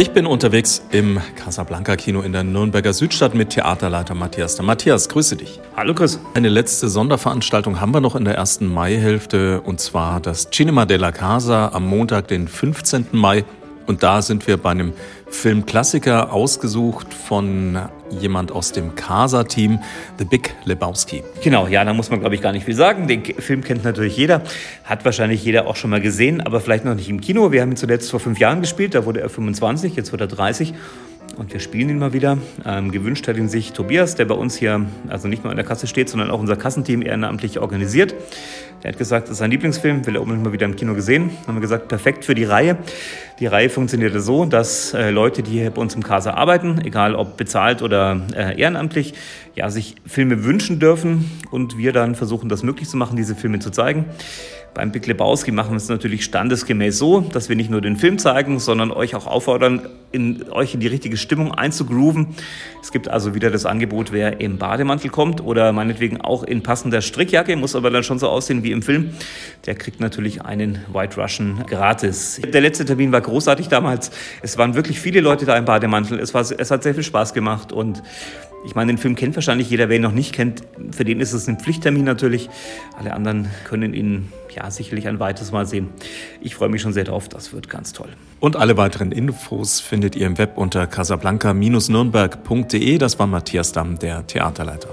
Ich bin unterwegs im Casablanca Kino in der Nürnberger Südstadt mit Theaterleiter Matthias. Der Matthias, grüße dich. Hallo Chris. Eine letzte Sonderveranstaltung haben wir noch in der ersten Maihälfte und zwar das Cinema della Casa am Montag, den 15. Mai. Und da sind wir bei einem Filmklassiker ausgesucht von jemand aus dem Casa-Team, The Big Lebowski. Genau, ja, da muss man, glaube ich, gar nicht viel sagen. Den Film kennt natürlich jeder, hat wahrscheinlich jeder auch schon mal gesehen, aber vielleicht noch nicht im Kino. Wir haben ihn zuletzt vor fünf Jahren gespielt, da wurde er 25, jetzt wird er 30 und wir spielen ihn mal wieder. Ähm, gewünscht hat ihn sich Tobias, der bei uns hier also nicht nur an der Kasse steht, sondern auch unser Kassenteam ehrenamtlich organisiert. Er hat gesagt, das ist sein Lieblingsfilm, will er unbedingt mal wieder im Kino gesehen. Haben wir gesagt, perfekt für die Reihe. Die Reihe funktioniert so, dass äh, Leute, die hier bei uns im Casa arbeiten, egal ob bezahlt oder äh, ehrenamtlich, ja, sich Filme wünschen dürfen und wir dann versuchen, das möglich zu machen, diese Filme zu zeigen. Beim Big Lebowski machen wir es natürlich standesgemäß so, dass wir nicht nur den Film zeigen, sondern euch auch auffordern, in, euch in die richtige Stimmung einzugrooven. Es gibt also wieder das Angebot, wer im Bademantel kommt oder meinetwegen auch in passender Strickjacke, muss aber dann schon so aussehen wie im Film, der kriegt natürlich einen White Russian gratis. Der letzte Termin war großartig damals. Es waren wirklich viele Leute da im Bademantel. Es, war, es hat sehr viel Spaß gemacht und ich meine, den Film kennt wahrscheinlich jeder. Wer ihn noch nicht kennt, für den ist es ein Pflichttermin natürlich. Alle anderen können ihn ja sicherlich ein weiteres Mal sehen. Ich freue mich schon sehr drauf. Das wird ganz toll. Und alle weiteren Infos findet ihr im Web unter casablanca-nürnberg.de. Das war Matthias Damm, der Theaterleiter.